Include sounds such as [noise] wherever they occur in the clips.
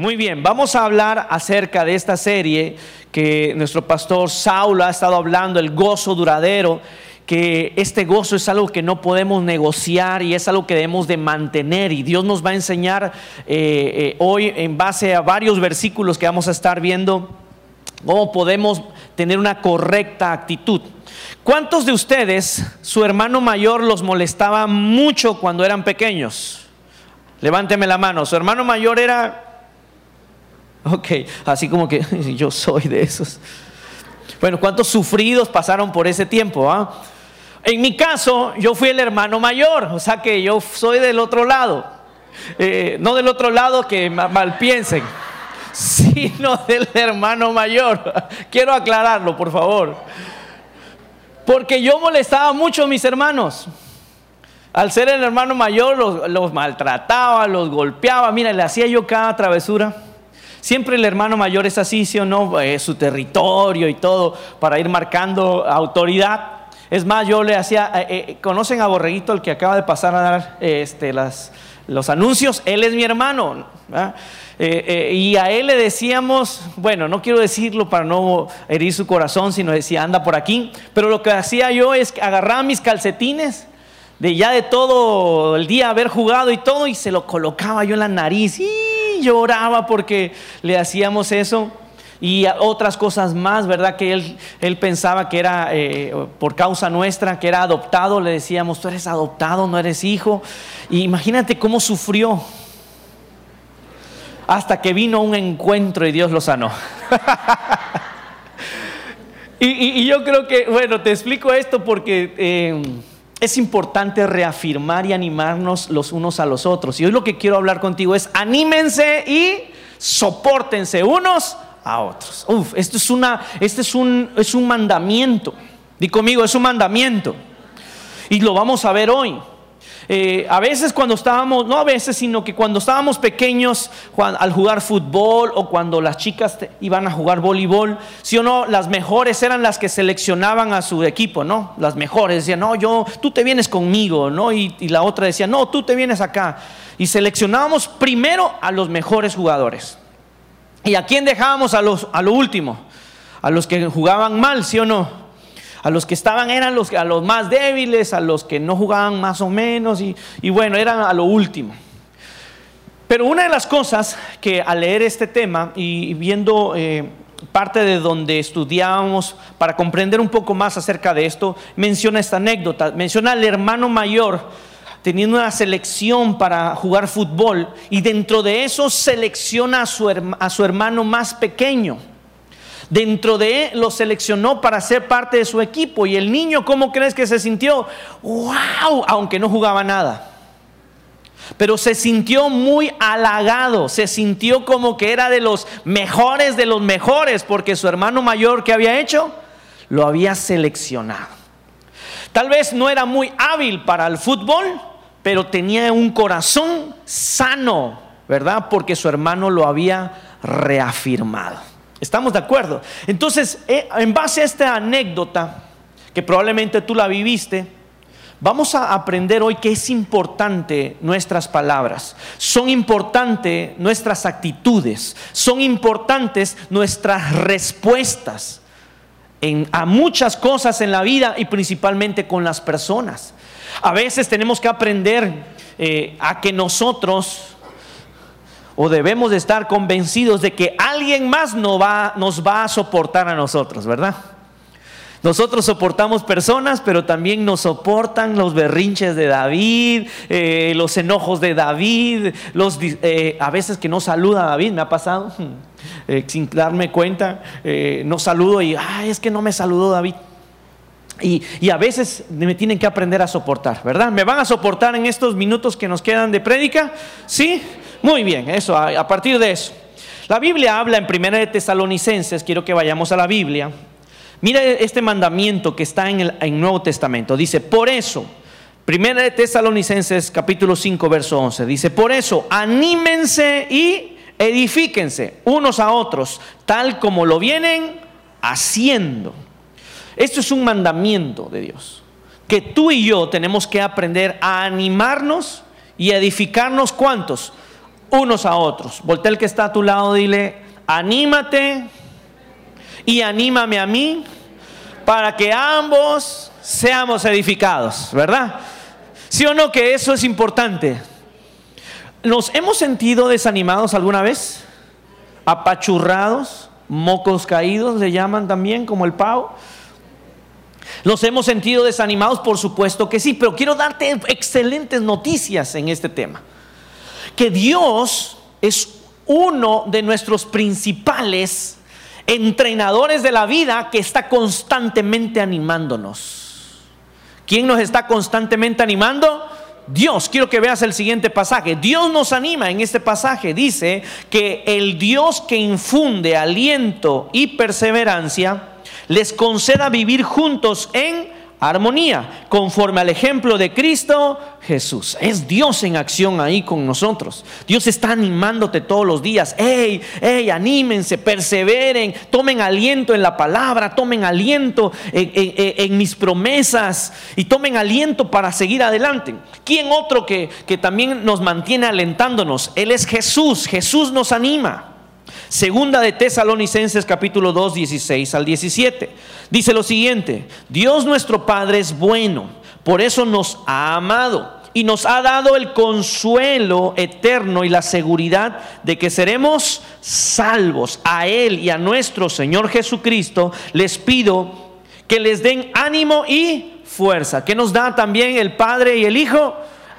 Muy bien, vamos a hablar acerca de esta serie que nuestro pastor Saulo ha estado hablando, el gozo duradero, que este gozo es algo que no podemos negociar y es algo que debemos de mantener y Dios nos va a enseñar eh, eh, hoy en base a varios versículos que vamos a estar viendo cómo podemos tener una correcta actitud. ¿Cuántos de ustedes, su hermano mayor los molestaba mucho cuando eran pequeños? Levánteme la mano, su hermano mayor era Ok, así como que [laughs] yo soy de esos. Bueno, ¿cuántos sufridos pasaron por ese tiempo? Ah? En mi caso, yo fui el hermano mayor, o sea que yo soy del otro lado. Eh, no del otro lado que mal piensen, [laughs] sino del hermano mayor. [laughs] Quiero aclararlo, por favor. Porque yo molestaba mucho a mis hermanos. Al ser el hermano mayor, los, los maltrataba, los golpeaba. Mira, le hacía yo cada travesura. Siempre el hermano mayor es así, ¿sí o no? Es su territorio y todo para ir marcando autoridad. Es más, yo le hacía, eh, eh, ¿conocen a Borreguito, el que acaba de pasar a dar este, los anuncios? Él es mi hermano. Eh, y a él le decíamos, bueno, no quiero decirlo para no herir su corazón, sino decía, anda por aquí. Pero lo que hacía yo es agarrar mis calcetines de ya de todo el día haber jugado y todo y se lo colocaba yo en la nariz y lloraba porque le hacíamos eso y otras cosas más, ¿verdad? Que él, él pensaba que era eh, por causa nuestra, que era adoptado, le decíamos, tú eres adoptado, no eres hijo. Y imagínate cómo sufrió hasta que vino un encuentro y Dios lo sanó. [laughs] y, yo creo que, bueno, te explico esto porque... Eh, es importante reafirmar y animarnos los unos a los otros. Y hoy lo que quiero hablar contigo es anímense y soportense unos a otros. Uf, esto es, una, este es, un, es un mandamiento. Di conmigo, es un mandamiento. Y lo vamos a ver hoy. Eh, a veces cuando estábamos, no a veces, sino que cuando estábamos pequeños, al jugar fútbol o cuando las chicas iban a jugar voleibol, si o no, las mejores eran las que seleccionaban a su equipo, ¿no? Las mejores decían, no, yo, tú te vienes conmigo, ¿no? Y, la otra decía, no, tú te vienes acá. Y seleccionábamos primero a los mejores jugadores. ¿Y a quién dejábamos a, los, a lo último? A los que jugaban mal, ¿sí o no? A los que estaban eran los, a los más débiles, a los que no jugaban más o menos, y, bueno, eran a lo último. Pero una de las cosas que al leer este tema y viendo eh, parte de donde estudiábamos para comprender un poco más acerca de esto, menciona esta anécdota, menciona al hermano mayor teniendo una selección para jugar fútbol y dentro de eso selecciona a su, a su hermano más pequeño dentro de él lo seleccionó para ser parte de su equipo. Y el niño, ¿cómo crees que se sintió? ¡Wow! Aunque no jugaba nada. Pero se sintió muy halagado, se sintió como que era de los mejores de los mejores, porque su hermano mayor que había hecho, lo había seleccionado. Tal vez no era muy hábil para el fútbol, pero tenía un corazón sano, ¿verdad? Porque su hermano lo había reafirmado. ¿Estamos de acuerdo? Entonces, eh, en base a esta anécdota, que probablemente tú la viviste, vamos a aprender hoy que es importante nuestras palabras, son importantes nuestras actitudes, son importantes nuestras respuestas en, a muchas cosas en la vida y principalmente con las personas. A veces tenemos que aprender eh, a que nosotros o debemos de estar convencidos de que alguien más nos va, nos va a soportar a nosotros, ¿verdad? Nosotros soportamos personas, pero también nos soportan los berrinches de David, eh, los enojos de David, los, eh, a veces que no saluda a David, me ha pasado, [laughs] eh, sin darme cuenta, no saludo y, es que no me saludó David. Y, y, a veces me tienen que aprender a soportar, ¿verdad? ¿Me van a soportar en estos minutos que nos quedan de prédica? ¿Sí? Muy bien, eso, a, partir de eso. La Biblia habla en Primera de Tesalonicenses, quiero que vayamos a la Biblia. Mira este mandamiento que está en el Nuevo Testamento. Dice, por eso, Primera de Tesalonicenses capítulo 5, verso 11, dice, por eso, anímense y edifíquense unos a otros, tal como lo vienen haciendo. Esto es un mandamiento de Dios, que tú y yo tenemos que aprender a animarnos y edificarnos cuántos? Unos a otros. Voltea el que está a tu lado, dile, anímate y anímame a mí para que ambos seamos edificados, ¿verdad? ¿Sí o no que eso es importante? ¿Nos hemos sentido desanimados alguna vez? ¿Apachurrados? ¿Mocos caídos le llaman también como el pavo? ¿Nos hemos sentido desanimados? Por supuesto que sí, pero quiero darte excelentes noticias en este tema. Que Dios es uno de nuestros principales entrenadores de la vida que está constantemente animándonos. ¿Quién nos está constantemente animando? Dios, quiero que veas el siguiente pasaje. Dios nos anima en este pasaje. Dice que el Dios que infunde aliento y perseverancia les conceda vivir juntos en armonía, conforme al ejemplo de Cristo Jesús. Es Dios en acción ahí con nosotros. Dios está animándote todos los días. Hey, hey, anímense, perseveren, tomen aliento en la palabra, tomen aliento en, mis promesas y tomen aliento para seguir adelante. ¿Quién otro que, que también nos mantiene alentándonos? Él es Jesús. Jesús nos anima. Segunda de Tesalonicenses capítulo 2, 16 al 17. Dice lo siguiente, Dios nuestro Padre es bueno, por eso nos ha amado y nos ha dado el consuelo eterno y la seguridad de que seremos salvos. A Él y a nuestro Señor Jesucristo les pido que les den ánimo y fuerza. ¿Qué nos da también el Padre y el Hijo?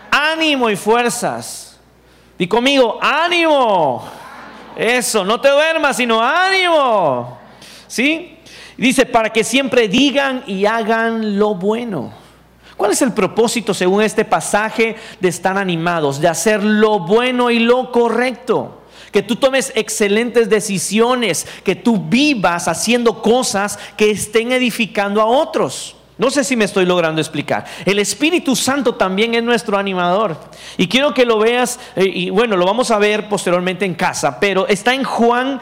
Ánimo y fuerzas. Y conmigo, ánimo. Eso, no te duermas, sino ánimo. ¿Sí? Dice, para que siempre digan y hagan lo bueno. ¿Cuál es el propósito, según este pasaje, de estar animados, de hacer lo bueno y lo correcto? Que tú tomes excelentes decisiones, que tú vivas haciendo cosas que estén edificando a otros. No sé si me estoy logrando explicar. El Espíritu Santo también es nuestro animador. Y quiero que lo veas, eh, y bueno, lo vamos a ver posteriormente en casa, pero está en Juan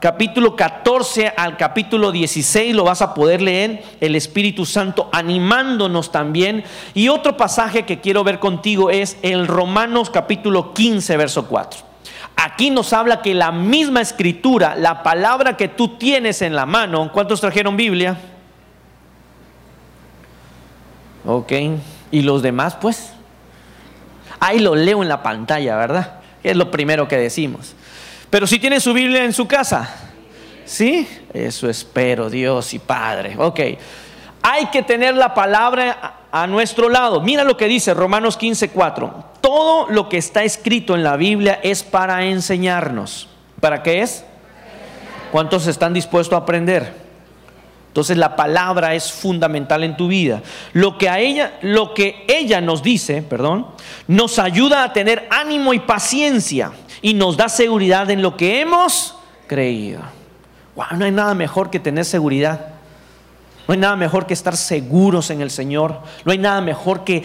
capítulo 14 al capítulo 16, lo vas a poder leer, el Espíritu Santo animándonos también. Y otro pasaje que quiero ver contigo es el Romanos capítulo 15, verso 4. Aquí nos habla que la misma escritura, la palabra que tú tienes en la mano, ¿cuántos trajeron Biblia? Ok. ¿Y los demás, pues? Ahí lo leo en la pantalla, ¿verdad? Es lo primero que decimos. Pero si tiene su Biblia en su casa, ¿sí? Eso espero, Dios y Padre. Ok. Hay que tener la palabra a nuestro lado. Mira lo que dice Romanos 15, 4. Todo lo que está escrito en la Biblia es para enseñarnos. ¿Para qué es? ¿Cuántos están dispuestos a aprender? Entonces la palabra es fundamental en tu vida. Lo que a ella, lo que ella nos dice, perdón, nos ayuda a tener ánimo y paciencia y nos da seguridad en lo que hemos creído. no hay nada mejor que tener seguridad. No hay nada mejor que estar seguros en el Señor. No hay nada mejor que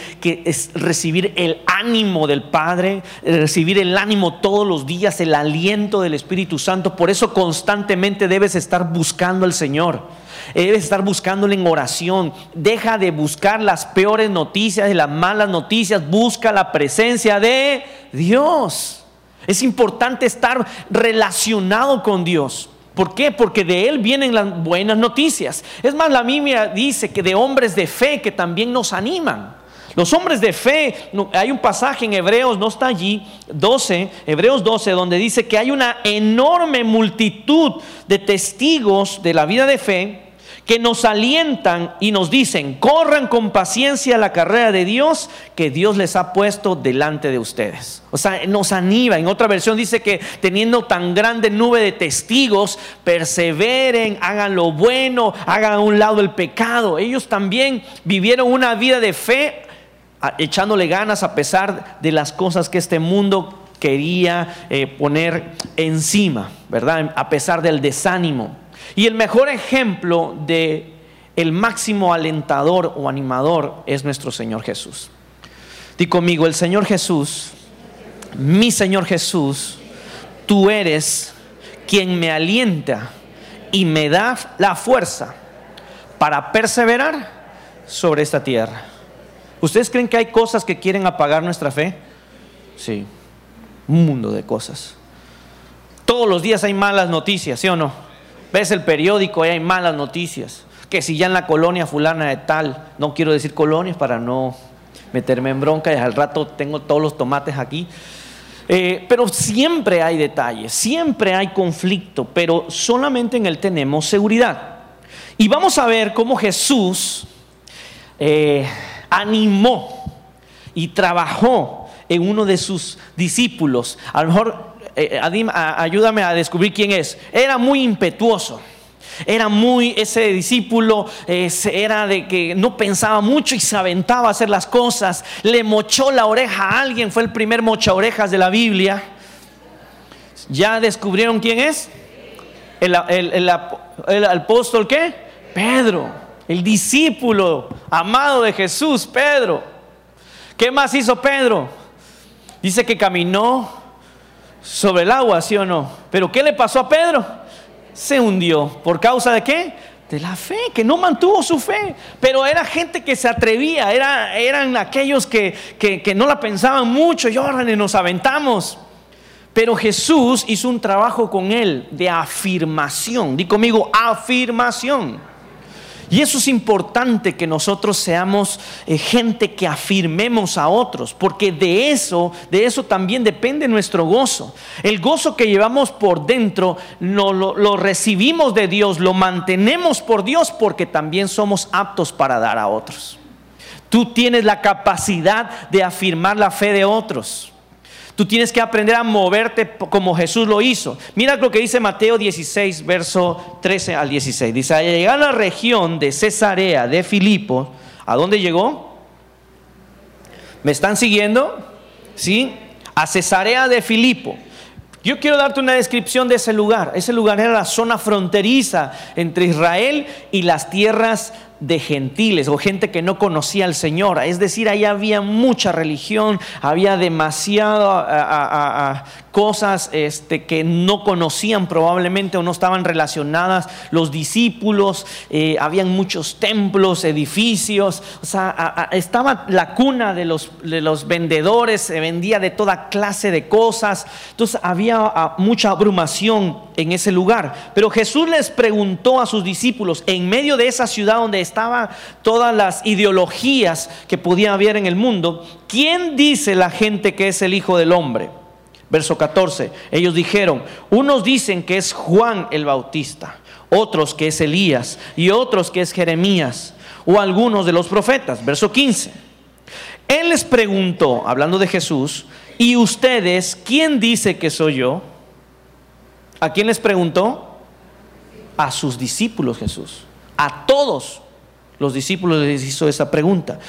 recibir el ánimo del Padre, recibir el ánimo todos los días, el aliento del Espíritu Santo. Por eso constantemente debes estar buscando al Señor. Debes estar buscándole en oración. Deja de buscar las peores noticias y las malas noticias. Busca la presencia de Dios. Es importante estar relacionado con Dios. ¿Por qué? Porque de Él vienen las buenas noticias. Es más, la Biblia dice que de hombres de fe que también nos animan. Los hombres de fe, hay un pasaje en Hebreos, no está allí, 12, Hebreos 12, donde dice que hay una enorme multitud de testigos de la vida de fe que nos alientan y nos dicen, corran con paciencia la carrera de Dios que Dios les ha puesto delante de ustedes. O sea, nos anima. En otra versión dice que teniendo tan grande nube de testigos, perseveren, hagan lo bueno, hagan a un lado el pecado. Ellos también vivieron una vida de fe echándole ganas a pesar de las cosas que este mundo quería eh, poner encima, ¿verdad? A pesar del desánimo. Y el mejor ejemplo de el máximo alentador o animador es nuestro Señor Jesús. Di conmigo, el Señor Jesús, mi Señor Jesús, tú eres quien me alienta y me da la fuerza para perseverar sobre esta tierra. ¿Ustedes creen que hay cosas que quieren apagar nuestra fe? Sí. Un mundo de cosas. Todos los días hay malas noticias, ¿sí o no? Ves el periódico y hay malas noticias. Que si ya en la colonia fulana de tal, no quiero decir colonias para no meterme en bronca y al rato tengo todos los tomates aquí. Eh, pero siempre hay detalles, siempre hay conflicto, pero solamente en Él tenemos seguridad. Y vamos a ver cómo Jesús eh, animó y trabajó en uno de sus discípulos. A lo mejor, eh, ayúdame a descubrir quién es. Era muy impetuoso. Era muy, ese discípulo era de que no pensaba mucho y se aventaba a hacer las cosas. Le mochó la oreja a alguien, fue el primer mocha orejas de la Biblia. ¿Ya descubrieron quién es? El, el apóstol qué? Pedro, el discípulo amado de Jesús, Pedro. ¿Qué más hizo Pedro? Dice que caminó sobre el agua, ¿sí o no? Pero ¿qué le pasó a Pedro? se hundió. ¿Por causa de qué? De la fe, que no mantuvo su fe. Pero era gente que se atrevía, era, eran aquellos que, que, no la pensaban mucho y órale, nos aventamos. Pero Jesús hizo un trabajo con él de afirmación. Di conmigo, afirmación. Y eso es importante que nosotros seamos eh, gente que afirmemos a otros, porque de eso, de eso también depende nuestro gozo. El gozo que llevamos por dentro lo, lo recibimos de Dios, lo mantenemos por Dios porque también somos aptos para dar a otros. Tú tienes la capacidad de afirmar la fe de otros. Tú tienes que aprender a moverte como Jesús lo hizo. Mira lo que dice Mateo 16, verso 13 al 16. Dice, al llegar a la región de Cesarea de Filipo, ¿a dónde llegó? ¿Me están siguiendo? ¿Sí? A Cesarea de Filipo. Yo quiero darte una descripción de ese lugar. Ese lugar era la zona fronteriza entre Israel y las tierras de gentiles o gente que no conocía al Señor. Es decir, ahí había mucha religión, había demasiado cosas este, que no conocían probablemente o no estaban relacionadas los discípulos, eh, habían muchos templos, edificios, o sea, estaba la cuna de los, de los vendedores, se vendía de toda clase de cosas, entonces había mucha abrumación en ese lugar. Pero Jesús les preguntó a sus discípulos, en medio de esa ciudad donde estaban todas las ideologías que podía haber en el mundo, ¿quién dice la gente que es el Hijo del Hombre? Verso 14, ellos dijeron, unos dicen que es Juan el Bautista, otros que es Elías y otros que es Jeremías o algunos de los profetas. Verso 15, él les preguntó, hablando de Jesús, ¿y ustedes quién dice que soy yo? ¿A quién les preguntó? A sus discípulos Jesús, a todos los discípulos les hizo esa pregunta.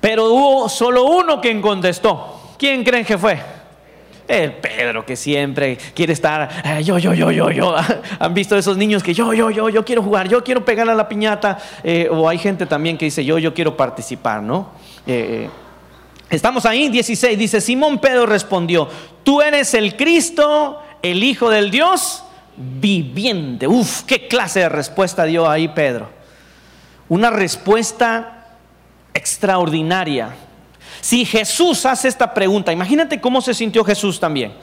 Pero hubo solo uno quien contestó. ¿Quién creen que fue? El Pedro que siempre quiere estar, eh, yo, yo, yo, yo, yo. [laughs] Han visto esos niños que yo, yo, yo, yo quiero jugar, yo quiero pegar a la piñata. Eh, o hay gente también que dice, yo, yo quiero participar, ¿no? Eh, estamos ahí, 16, dice, Simón Pedro respondió, tú eres el Cristo, el Hijo del Dios viviente. Uf, qué clase de respuesta dio ahí Pedro. Una respuesta extraordinaria. Si Jesús hace esta pregunta, imagínate cómo se sintió Jesús también.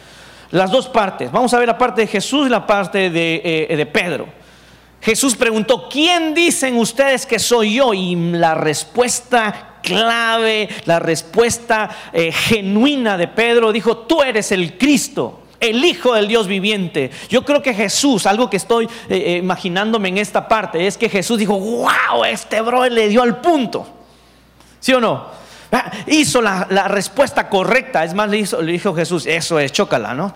Las dos partes. Vamos a ver la parte de Jesús y la parte de, eh, Pedro. Jesús preguntó, ¿quién dicen ustedes que soy yo? Y la respuesta clave, la respuesta eh, genuina de Pedro dijo, tú eres el Cristo el Hijo del Dios viviente. Yo creo que Jesús, algo que estoy eh, imaginándome en esta parte, es que Jesús dijo, wow, este bro le dio al punto. ¿Sí o no? Ah, hizo la, respuesta correcta. Es más, le, dijo Jesús, eso es, chócala, ¿no?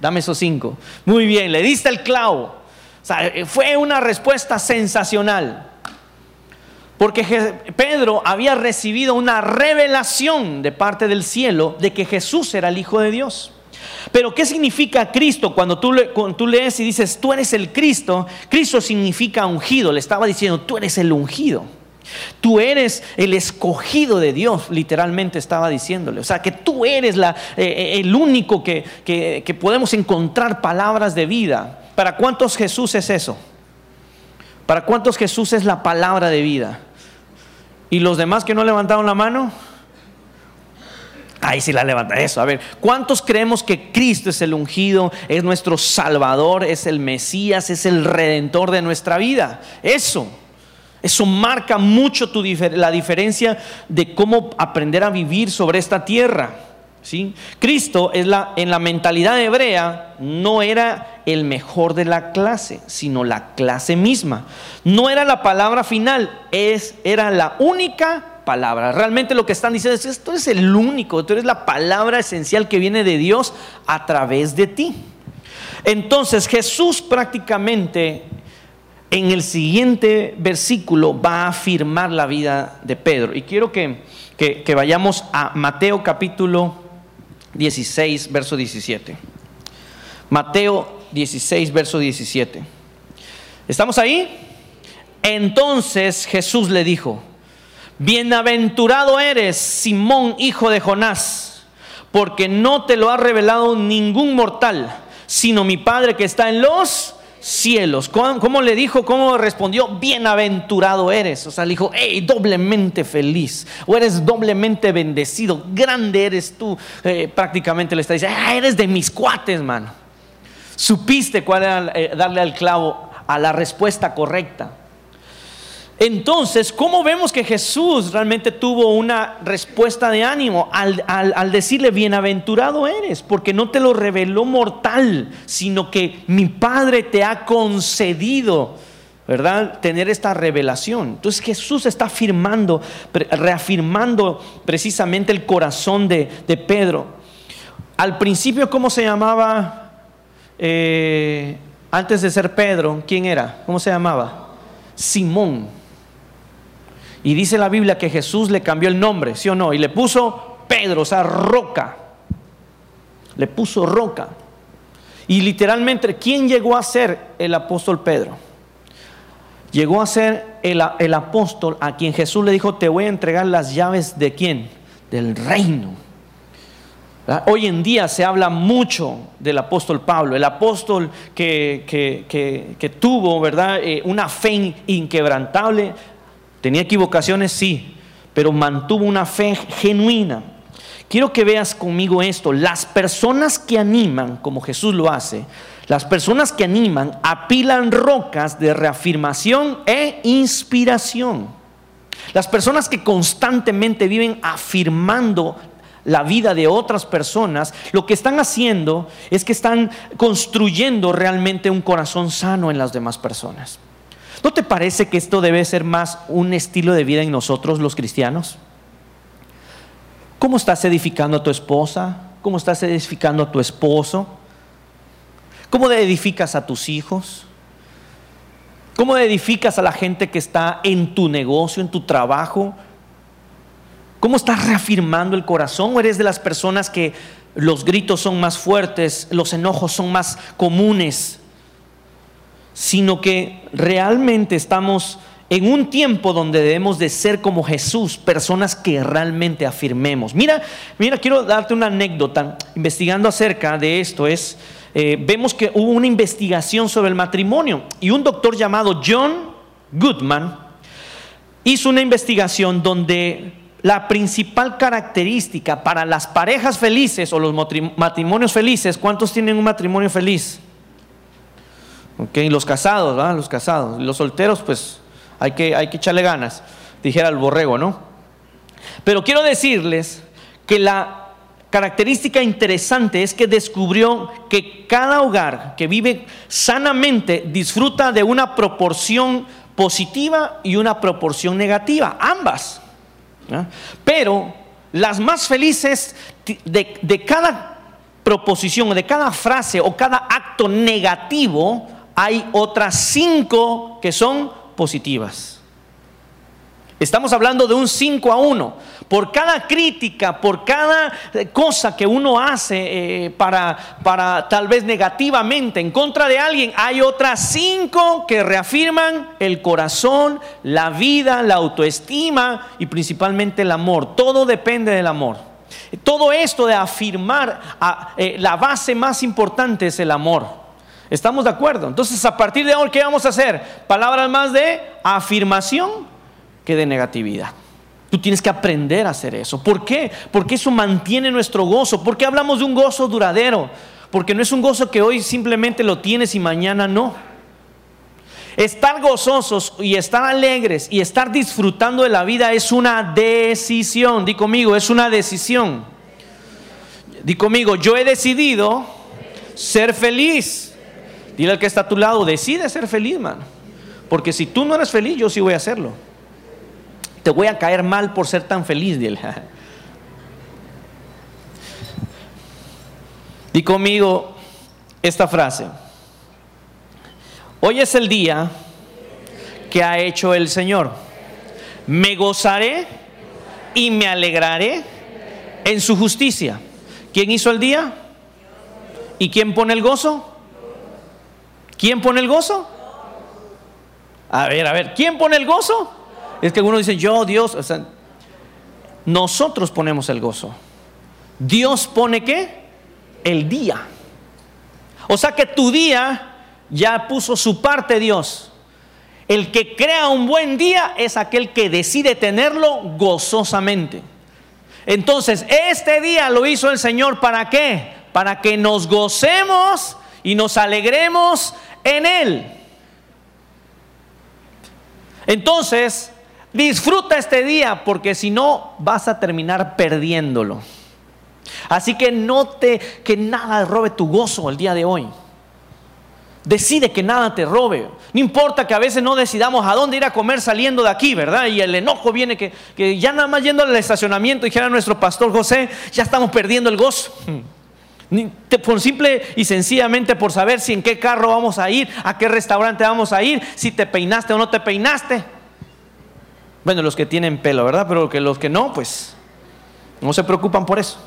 dame esos cinco. Muy bien, le diste el clavo. O sea, eh, fue una respuesta sensacional. Porque Pedro había recibido una revelación de parte del cielo de que Jesús era el Hijo de Dios. Pero ¿qué significa Cristo cuando tú, lees y dices, tú eres el Cristo? Cristo significa ungido. Le estaba diciendo, tú eres el ungido. Tú eres el escogido de Dios, literalmente estaba diciéndole. O sea, que tú eres eh, eh, el único que, que podemos encontrar palabras de vida. ¿Para cuántos Jesús es eso? ¿Para cuántos Jesús es la palabra de vida? ¿Y los demás que no levantaron la mano? Ahí sí la levanta eso. A ver, ¿cuántos creemos que Cristo es el ungido, es nuestro Salvador, es el Mesías, es el Redentor de nuestra vida? Eso. Eso marca mucho la diferencia de cómo aprender a vivir sobre esta tierra. ¿sí? Cristo es la, en la mentalidad hebrea no era el mejor de la clase, sino la clase misma. No era la palabra final, es, era la única palabra. Realmente lo que están diciendo es, esto es el único, tú eres la palabra esencial que viene de Dios a través de ti. Entonces Jesús prácticamente en el siguiente versículo va a afirmar la vida de Pedro. Y quiero que, vayamos a Mateo capítulo 16, verso 17. Mateo 16, verso 17. ¿Estamos ahí? Entonces Jesús le dijo, Bienaventurado eres, Simón, hijo de Jonás, porque no te lo ha revelado ningún mortal, sino mi Padre que está en los cielos. ¿Cómo, le dijo? ¿Cómo respondió? Bienaventurado eres. O sea, le dijo, hey, doblemente feliz. O eres doblemente bendecido. Grande eres tú. Eh, prácticamente le está diciendo, ah, eres de mis cuates, mano. Supiste cuál era eh, darle al clavo a la respuesta correcta. Entonces, ¿cómo vemos que Jesús realmente tuvo una respuesta de ánimo al, decirle, bienaventurado eres? Porque no te lo reveló mortal, sino que mi Padre te ha concedido, ¿verdad? Tener esta revelación. Entonces Jesús está afirmando, reafirmando precisamente el corazón de, Pedro. Al principio, ¿cómo se llamaba? Eh, antes de ser Pedro, ¿quién era? ¿Cómo se llamaba? Simón. Y dice la Biblia que Jesús le cambió el nombre, ¿sí o no? Y le puso Pedro, o sea, roca. Le puso roca. Y literalmente, ¿quién llegó a ser el apóstol Pedro? Llegó a ser el, el, apóstol a quien Jesús le dijo, te voy a entregar las llaves de quién? Del reino. Hoy en día se habla mucho del apóstol Pablo, el apóstol que, que, tuvo, ¿verdad? Eh, una fe inquebrantable, Tenía equivocaciones, sí, pero mantuvo una fe genuina. Quiero que veas conmigo esto. Las personas que animan, como Jesús lo hace, las personas que animan apilan rocas de reafirmación e inspiración. Las personas que constantemente viven afirmando la vida de otras personas, lo que están haciendo es que están construyendo realmente un corazón sano en las demás personas. ¿No te parece que esto debe ser más un estilo de vida en nosotros los cristianos? ¿Cómo estás edificando a tu esposa? ¿Cómo estás edificando a tu esposo? ¿Cómo edificas a tus hijos? ¿Cómo edificas a la gente que está en tu negocio, en tu trabajo? ¿Cómo estás reafirmando el corazón? ¿O eres de las personas que los gritos son más fuertes, los enojos son más comunes? Sino que realmente estamos en un tiempo donde debemos de ser como Jesús, personas que realmente afirmemos. Mira, mira, quiero darte una anécdota. Investigando acerca de esto es, eh, vemos que hubo una investigación sobre el matrimonio y un doctor llamado John Goodman hizo una investigación donde la principal característica para las parejas felices o los matrimonios felices, ¿cuántos tienen un matrimonio feliz? Los casados, ¿verdad? Los casados. Los solteros, pues hay que, hay que echarle ganas, dijera el borrego, ¿no? Pero quiero decirles que la característica interesante es que descubrió que cada hogar que vive sanamente disfruta de una proporción positiva y una proporción negativa, ambas. Pero las más felices de, de cada proposición, de cada frase o cada acto negativo, hay otras cinco que son positivas. Estamos hablando de un 5 a 1. Por cada crítica, por cada cosa que uno hace eh, para, para tal vez negativamente en contra de alguien, hay otras cinco que reafirman el corazón, la vida, la autoestima y principalmente el amor. Todo depende del amor. Todo esto de afirmar, eh, la base más importante es el amor. ¿Estamos de acuerdo? Entonces, a partir de hoy, ¿qué vamos a hacer? Palabras más de afirmación que de negatividad. Tú tienes que aprender a hacer eso. ¿Por qué? Porque eso mantiene nuestro gozo. ¿Por qué hablamos de un gozo duradero? Porque no es un gozo que hoy simplemente lo tienes y mañana no. Estar gozosos y estar alegres y estar disfrutando de la vida es una decisión. Di conmigo, es una decisión. Di conmigo, yo he decidido ser feliz. Dile al que está a tu lado, decide ser feliz, mano. Porque si tú no eres feliz, yo sí voy a hacerlo. Te voy a caer mal por ser tan feliz, dile. [laughs] Di conmigo esta frase. Hoy es el día que ha hecho el Señor. Me gozaré y me alegraré en su justicia. ¿Quién hizo el día? ¿Y quién pone el gozo? ¿Quién pone el gozo? A ver, a ver, ¿quién pone el gozo? Es que uno dice, yo, Dios, o sea, nosotros ponemos el gozo. Dios pone qué? El día. O sea que tu día ya puso su parte Dios. El que crea un buen día es aquel que decide tenerlo gozosamente. Entonces, este día lo hizo el Señor para qué? Para que nos gocemos y nos alegremos en Él. Entonces, disfruta este día porque si no vas a terminar perdiéndolo. Así que no te que nada robe tu gozo el día de hoy. Decide que nada te robe. No importa que a veces no decidamos a dónde ir a comer saliendo de aquí, ¿verdad? Y el enojo viene que, que ya nada más yendo al estacionamiento, dijera nuestro pastor José, ya estamos perdiendo el gozo. Por simple y sencillamente por saber si en qué carro vamos a ir, a qué restaurante vamos a ir, si te peinaste o no te peinaste. Bueno, los que tienen pelo, ¿verdad? Pero que los que no, pues no se preocupan por eso.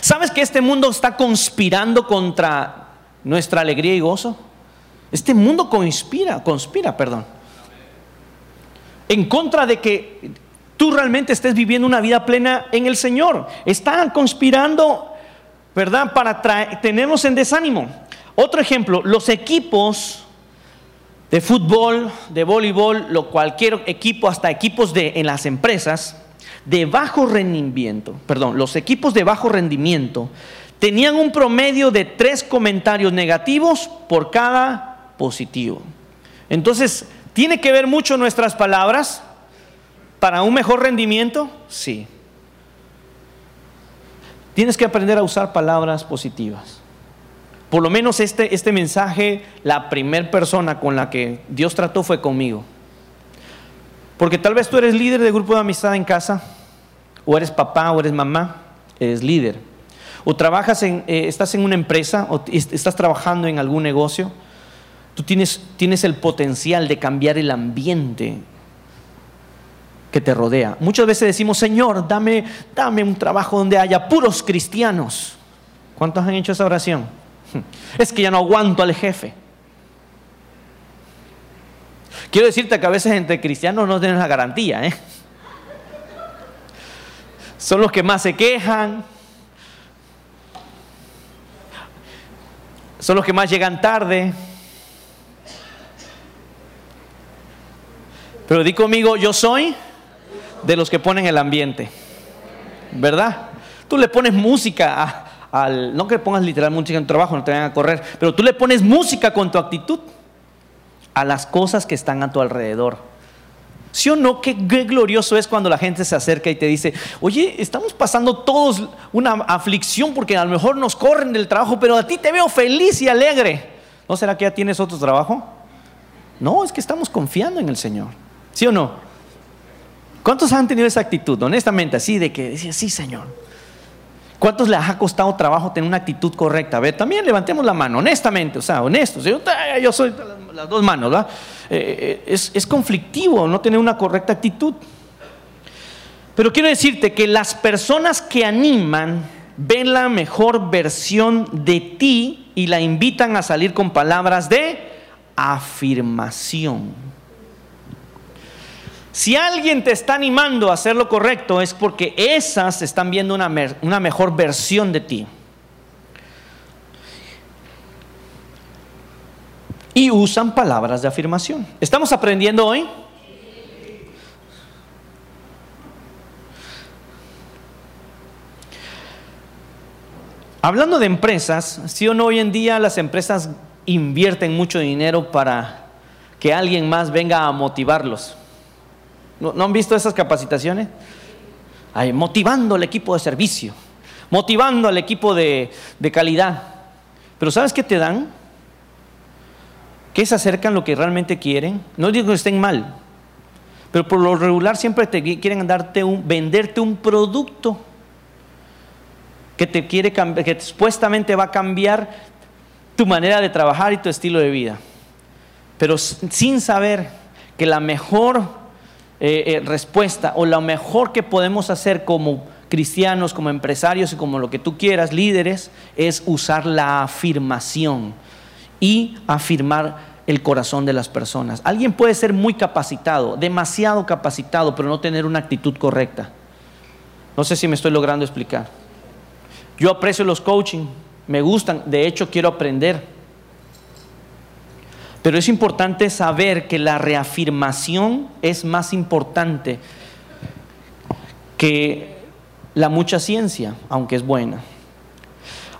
¿Sabes que este mundo está conspirando contra nuestra alegría y gozo? Este mundo conspira, conspira, perdón. En contra de que tú realmente estés viviendo una vida plena en el Señor. Están conspirando, ¿verdad? Para tenernos en desánimo. Otro ejemplo, los equipos de fútbol, de voleibol, lo cualquier equipo, hasta equipos de, en las empresas, de bajo rendimiento, perdón, los equipos de bajo rendimiento tenían un promedio de tres comentarios negativos por cada positivo. Entonces, ¿tiene que ver mucho nuestras palabras para un mejor rendimiento? Sí. Tienes que aprender a usar palabras positivas. Por lo menos este, este mensaje, la primera persona con la que Dios trató fue conmigo. Porque tal vez tú eres líder de grupo de amistad en casa, o eres papá, o eres mamá, eres líder. O trabajas en, eh, estás en una empresa, o estás trabajando en algún negocio. Tú tienes, tienes el potencial de cambiar el ambiente que te rodea. Muchas veces decimos, Señor, dame, dame un trabajo donde haya puros cristianos. ¿Cuántos han hecho esa oración? [laughs] Es que ya no aguanto al jefe. Quiero decirte que a veces entre cristianos no tienen la garantía. ¿eh? [laughs] Son los que más se quejan. Son los que más llegan tarde. Pero di conmigo, yo soy de los que ponen el ambiente. ¿Verdad? Tú le pones música a, no que pongas literal música en tu trabajo, no te vayan a correr, pero tú le pones música con tu actitud a las cosas que están a tu alrededor. ¿Sí o no? Qué, glorioso es cuando la gente se acerca y te dice, oye, estamos pasando todos una aflicción porque a lo mejor nos corren del trabajo, pero a ti te veo feliz y alegre. ¿No será que ya tienes otro trabajo? No, es que estamos confiando en el Señor. ¿Sí o no? ¿Cuántos han tenido esa actitud, honestamente, así de que decía, sí, Señor? ¿Cuántos les ha costado trabajo tener una actitud correcta? A ver, también levantemos la mano, honestamente, o sea, honestos. Yo, soy las dos manos, ¿verdad? Eh, eh, es, es conflictivo no tener una correcta actitud. Pero quiero decirte que las personas que animan ven la mejor versión de ti y la invitan a salir con palabras de afirmación. Si alguien te está animando a hacer lo correcto es porque esas están viendo una, mejor versión de ti. Y usan palabras de afirmación. ¿Estamos aprendiendo hoy? Hablando de empresas, si ¿sí o no hoy en día las empresas invierten mucho dinero para que alguien más venga a motivarlos. ¿No, han visto esas capacitaciones? motivando al equipo de servicio, motivando al equipo de, de calidad. Pero ¿sabes qué te dan? Que se acercan lo que realmente quieren. No digo que estén mal, pero por lo regular siempre te quieren darte un, venderte un producto que te quiere que supuestamente va a cambiar tu manera de trabajar y tu estilo de vida. Pero sin saber que la mejor eh, eh, respuesta o lo mejor que podemos hacer como cristianos, como empresarios y como lo que tú quieras, líderes, es usar la afirmación y afirmar el corazón de las personas. Alguien puede ser muy capacitado, demasiado capacitado, pero no tener una actitud correcta. No sé si me estoy logrando explicar. Yo aprecio los coaching, me gustan, de hecho quiero aprender. Pero es importante saber que la reafirmación es más importante que la mucha ciencia, aunque es buena.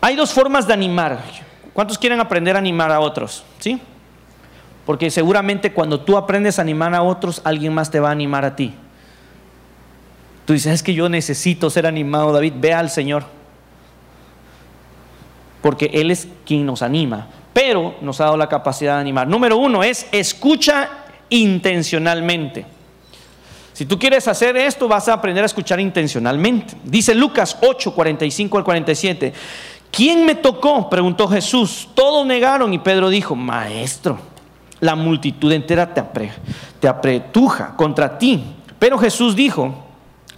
Hay dos formas de animar. ¿Cuántos quieren aprender a animar a otros? ¿Sí? Porque seguramente cuando tú aprendes a animar a otros, alguien más te va a animar a ti. Tú dices, es que yo necesito ser animado, David, ve al Señor. Porque Él es quien nos anima, pero nos ha dado la capacidad de animar. Número uno es escucha intencionalmente. Si tú quieres hacer esto, vas a aprender a escuchar intencionalmente. Dice Lucas 8, 45 al 47. ¿Quién me tocó? preguntó Jesús. Todos negaron y Pedro dijo, maestro la multitud entera te, te apretuja contra ti. Pero Jesús dijo,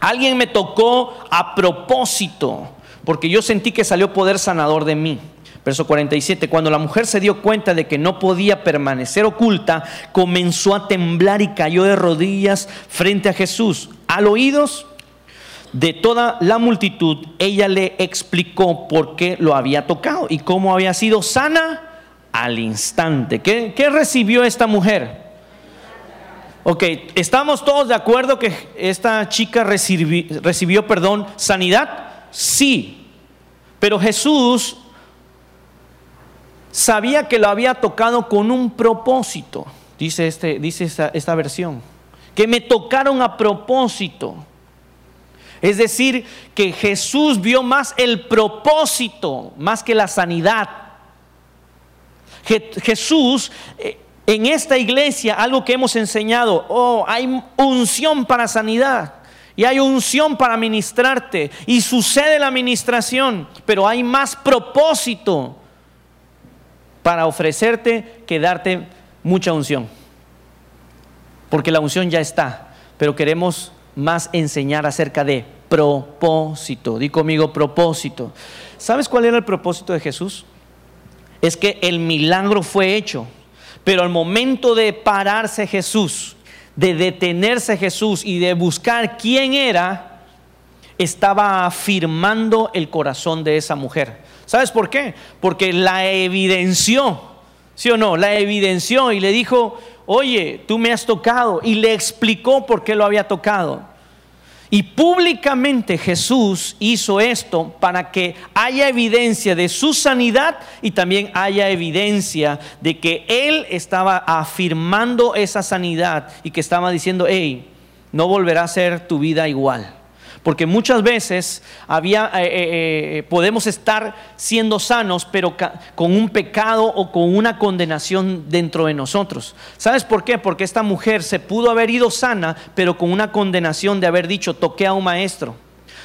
alguien me tocó a propósito, porque yo sentí que salió poder sanador de mí. Verso 47, cuando la mujer se dio cuenta de que no podía permanecer oculta, comenzó a temblar y cayó de rodillas frente a Jesús. Al oídos de toda la multitud, ella le explicó por qué lo había tocado y cómo había sido sana al instante. ¿Qué, recibió esta mujer? Ok, ¿estamos todos de acuerdo que esta chica recibió, recibió, perdón, sanidad? Sí, pero Jesús sabía que lo había tocado con un propósito, dice, este, dice esta, versión, que me tocaron a propósito. Es decir, que Jesús vio más el propósito, más que la sanidad. Jesús, eh, en esta iglesia, algo que hemos enseñado, oh, hay unción para sanidad. Y hay unción para ministrarte. Y sucede la administración. Pero hay más propósito para ofrecerte que darte mucha unción. Porque la unción ya está. Pero queremos más enseñar acerca de propósito. Di conmigo propósito. ¿Sabes cuál era el propósito de Jesús? es que el milagro fue hecho, pero al momento de pararse Jesús, de detenerse Jesús y de buscar quién era, estaba afirmando el corazón de esa mujer. ¿Sabes por qué? Porque la evidenció, ¿sí o no? La evidenció y le dijo, oye, tú me has tocado y le explicó por qué lo había tocado. Y públicamente Jesús hizo esto para que haya evidencia de su sanidad y también haya evidencia de que Él estaba afirmando esa sanidad y que estaba diciendo, hey, no volverá a ser tu vida igual. Porque muchas veces había, eh, eh, eh, podemos estar siendo sanos, pero con un pecado o con una condenación dentro de nosotros. ¿Sabes por qué? Porque esta mujer se pudo haber ido sana, pero con una condenación de haber dicho, toqué a un maestro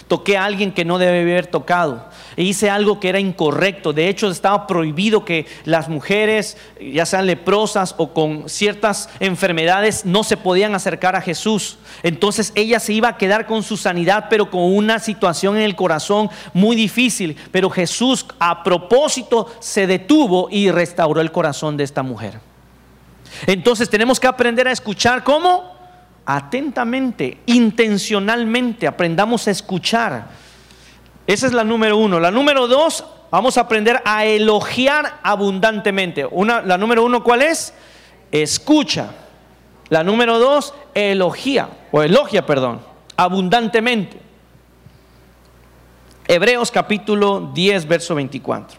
toqué a alguien que no debe haber tocado, e hice algo que era incorrecto. De hecho, estaba prohibido que las mujeres, ya sean leprosas o con ciertas enfermedades, no se podían acercar a Jesús. Entonces ella se iba a quedar con su sanidad, pero con una situación en el corazón muy difícil. Pero Jesús a propósito se detuvo y restauró el corazón de esta mujer. Entonces tenemos que aprender a escuchar cómo atentamente, intencionalmente, aprendamos a escuchar. Esa es la número uno. La número dos, vamos a aprender a elogiar abundantemente. Una, la número uno, ¿cuál es? Escucha. La número dos, elogia, o elogia, perdón, abundantemente. Hebreos capítulo 10, verso 24.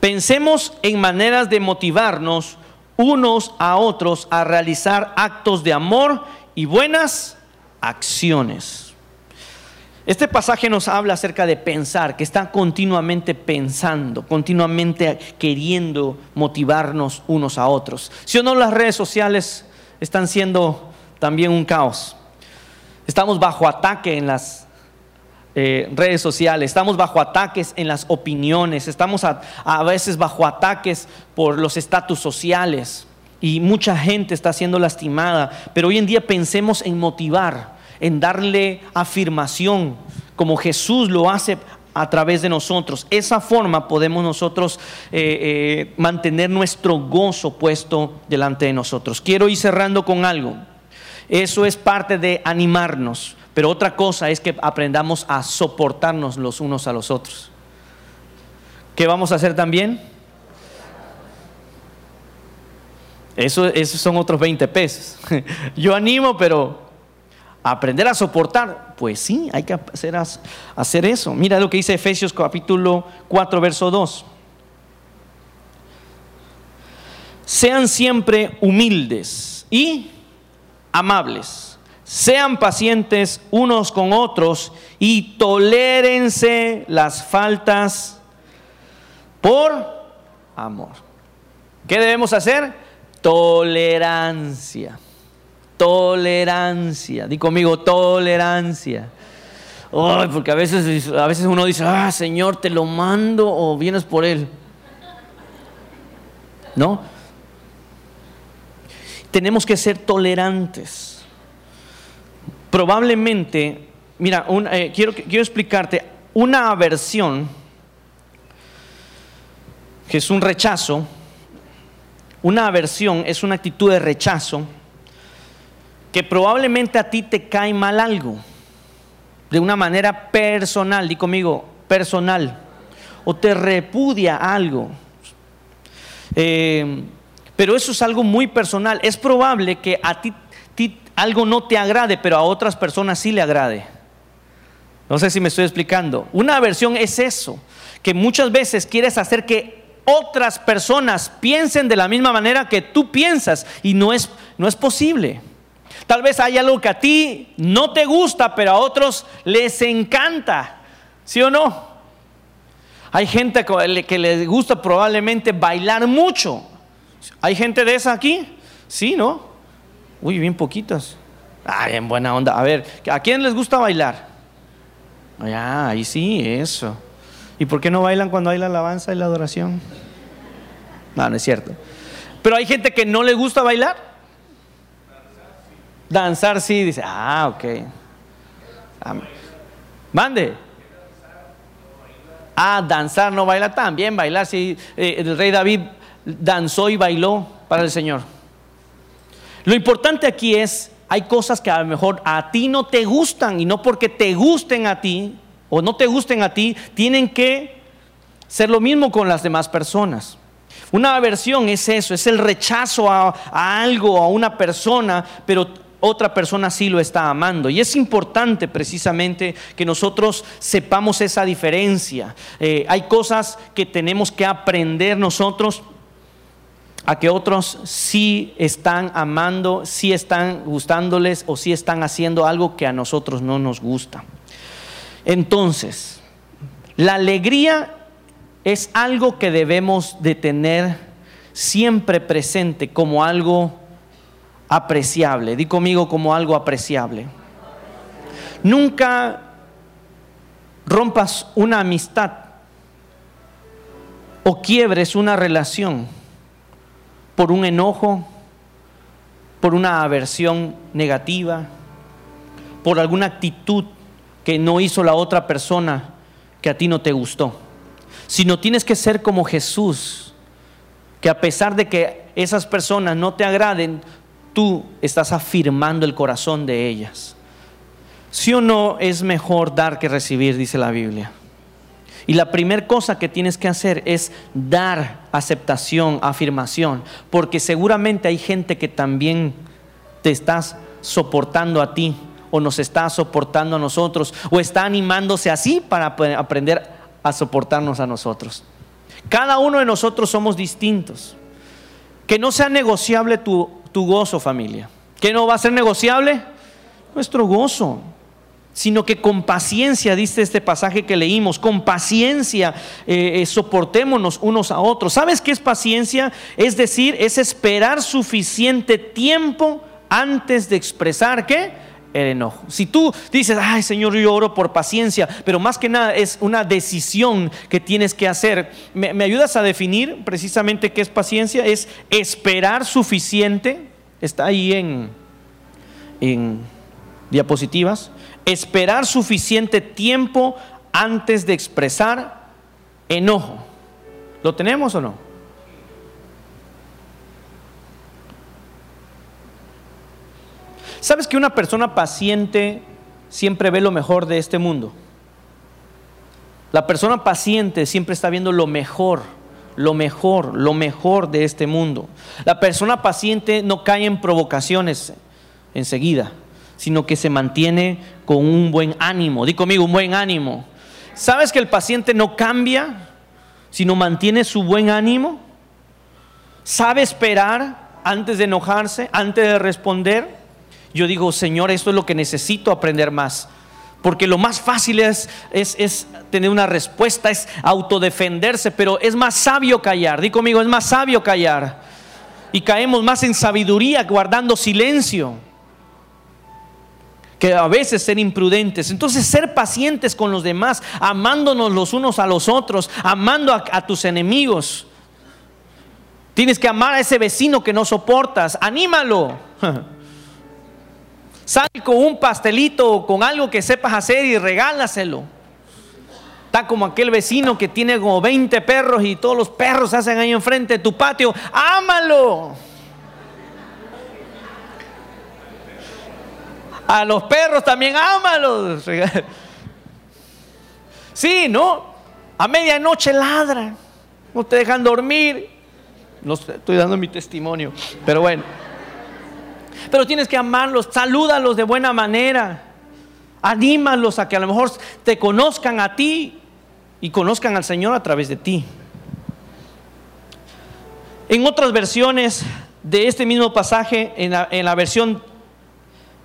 Pensemos en maneras de motivarnos unos a otros a realizar actos de amor y buenas acciones. Este pasaje nos habla acerca de pensar, que está continuamente pensando, continuamente queriendo motivarnos unos a otros. Si o no, las redes sociales están siendo también un caos. Estamos bajo ataque en las eh, redes sociales, estamos bajo ataques en las opiniones, estamos a, veces bajo ataques por los estatus sociales y mucha gente está siendo lastimada, pero hoy en día pensemos en motivar, en darle afirmación, como Jesús lo hace a través de nosotros. Esa forma podemos nosotros eh, eh, mantener nuestro gozo puesto delante de nosotros. Quiero ir cerrando con algo. Eso es parte de animarnos, pero otra cosa es que aprendamos a soportarnos los unos a los otros. ¿Qué vamos a hacer también? Eso, esos son otros 20 pesos. [laughs] Yo animo, pero aprender a soportar, pues sí, hay que hacer, hacer eso. Mira lo que dice Efesios capítulo 4, verso 2. Sean siempre humildes y amables. Sean pacientes unos con otros y tolérense las faltas por amor. ¿Qué debemos hacer? Tolerancia. Tolerancia. Di conmigo, tolerancia. porque a veces, a veces uno dice, ah, Señor, te lo mando o vienes por él. ¿No? Tenemos que ser tolerantes. Probablemente, mira, eh, quiero, explicarte, una aversión, que es un rechazo, una aversión es una actitud de rechazo que probablemente a ti te cae mal algo, de una manera personal, di conmigo, personal, o te repudia algo. Eh, pero eso es algo muy personal. Es probable que a ti, algo no te agrade, pero a otras personas sí le agrade. No sé si me estoy explicando. Una aversión es eso, que muchas veces quieres hacer que otras personas piensen de la misma manera que tú piensas y no es, no es posible. Tal vez hay algo que a ti no te gusta, pero a otros les encanta. ¿Sí o no? Hay gente que les gusta probablemente bailar mucho. ¿Hay gente de esa aquí? Sí, ¿no? Uy, bien poquitas. Ah, bien buena onda. A ver, ¿a quién les gusta bailar? Ah, ahí sí, eso. ¿Y por qué no bailan cuando hay la alabanza y la adoración? No, no es cierto. Pero hay gente que no le gusta bailar. Danzar sí, dice, ah, ok. Mande. Ah, danzar, no baila también, bailar, sí. Eh, el rey David danzó y bailó para el Señor. Lo importante aquí es, hay cosas que a lo mejor a ti no te gustan y no porque te gusten a ti o no te gusten a ti, tienen que ser lo mismo con las demás personas. Una aversión es eso, es el rechazo a, algo, a una persona, pero otra persona sí lo está amando. Y es importante precisamente que nosotros sepamos esa diferencia. Eh, hay cosas que tenemos que aprender nosotros a que otros sí están amando, sí están gustándoles o sí están haciendo algo que a nosotros no nos gusta. Entonces, la alegría es algo que debemos de tener siempre presente como algo apreciable. Di conmigo como algo apreciable. Nunca rompas una amistad o quiebres una relación por un enojo, por una aversión negativa, por alguna actitud que no hizo la otra persona que a ti no te gustó. Sino tienes que ser como Jesús, que a pesar de que esas personas no te agraden, tú estás afirmando el corazón de ellas. Si o no es mejor dar que recibir, dice la Biblia. Y la primera cosa que tienes que hacer es dar aceptación, afirmación, porque seguramente hay gente que también te estás soportando a ti o nos está soportando a nosotros o está animándose así para aprender a soportarnos a nosotros. Cada uno de nosotros somos distintos. Que no sea negociable tu, tu gozo, familia. ¿Qué no va a ser negociable? Nuestro gozo sino que con paciencia, dice este pasaje que leímos, con paciencia eh, eh, soportémonos unos a otros. ¿Sabes qué es paciencia? Es decir, es esperar suficiente tiempo antes de expresar qué? El enojo. Si tú dices, ay Señor, yo oro por paciencia, pero más que nada es una decisión que tienes que hacer. ¿Me, me ayudas a definir precisamente qué es paciencia? Es esperar suficiente. Está ahí en, en diapositivas esperar suficiente tiempo antes de expresar enojo. ¿Lo tenemos o no? ¿Sabes que una persona paciente siempre ve lo mejor de este mundo? La persona paciente siempre está viendo lo mejor, lo mejor, lo mejor de este mundo. La persona paciente no cae en provocaciones enseguida sino que se mantiene con un buen ánimo. Di conmigo, un buen ánimo. ¿Sabes que el paciente no cambia, sino mantiene su buen ánimo? ¿Sabe esperar antes de enojarse, antes de responder? Yo digo, Señor, esto es lo que necesito aprender más. Porque lo más fácil es, es, tener una respuesta, es autodefenderse, pero es más sabio callar. Di conmigo, es más sabio callar. Y caemos más en sabiduría guardando silencio que a veces ser imprudentes. Entonces ser pacientes con los demás, amándonos los unos a los otros, amando a, tus enemigos. Tienes que amar a ese vecino que no soportas, anímalo. [laughs] Sal con un pastelito o con algo que sepas hacer y regálaselo. Está como aquel vecino que tiene como 20 perros y todos los perros hacen ahí enfrente de tu patio. Ámalo. A los perros también ámalos. Sí, ¿no? A medianoche ladran. No te dejan dormir. No estoy dando mi testimonio, pero bueno. Pero tienes que amarlos, salúdalos de buena manera. Anímalos a que a lo mejor te conozcan a ti y conozcan al Señor a través de ti. En otras versiones de este mismo pasaje, en la, en la versión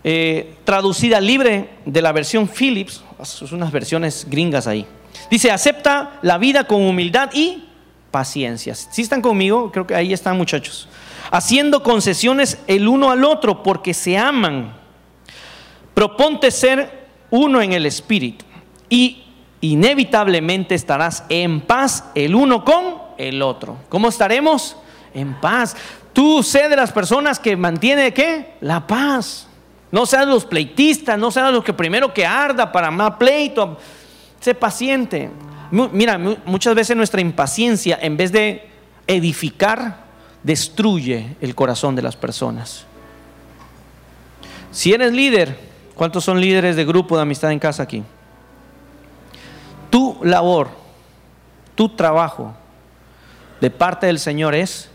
eh, traducida libre de la versión Philips, son unas versiones gringas ahí. Dice, acepta la vida con humildad y paciencia. Si están conmigo, creo que ahí están muchachos. Haciendo concesiones el uno al otro porque se aman. Proponte ser uno en el espíritu y inevitablemente estarás en paz el uno con el otro. ¿Cómo estaremos? En paz. Tú sé de las personas que mantiene qué? La paz. No sean los pleitistas, no sean los que primero que arda para más pleito. Sé paciente. Mira, muchas veces nuestra impaciencia, en vez de edificar, destruye el corazón de las personas. Si eres líder, ¿cuántos son líderes de grupo de amistad en casa aquí? Tu labor, tu trabajo de parte del Señor es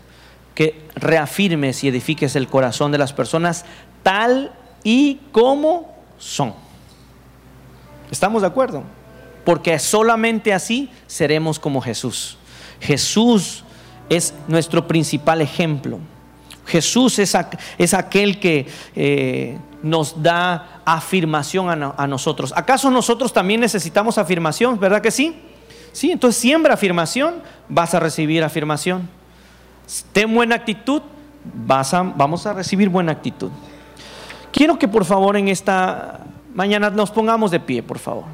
que reafirmes y edifiques el corazón de las personas tal y como son. ¿Estamos de acuerdo? Porque solamente así seremos como Jesús. Jesús es nuestro principal ejemplo. Jesús es, es aquel que eh, nos da afirmación a, a, nosotros. ¿Acaso nosotros también necesitamos afirmación? ¿Verdad que sí? Sí, entonces siembra afirmación, vas a recibir afirmación. Ten buena actitud, vas a, vamos a recibir buena actitud. Quiero que por favor en esta mañana nos pongamos de pie, por favor.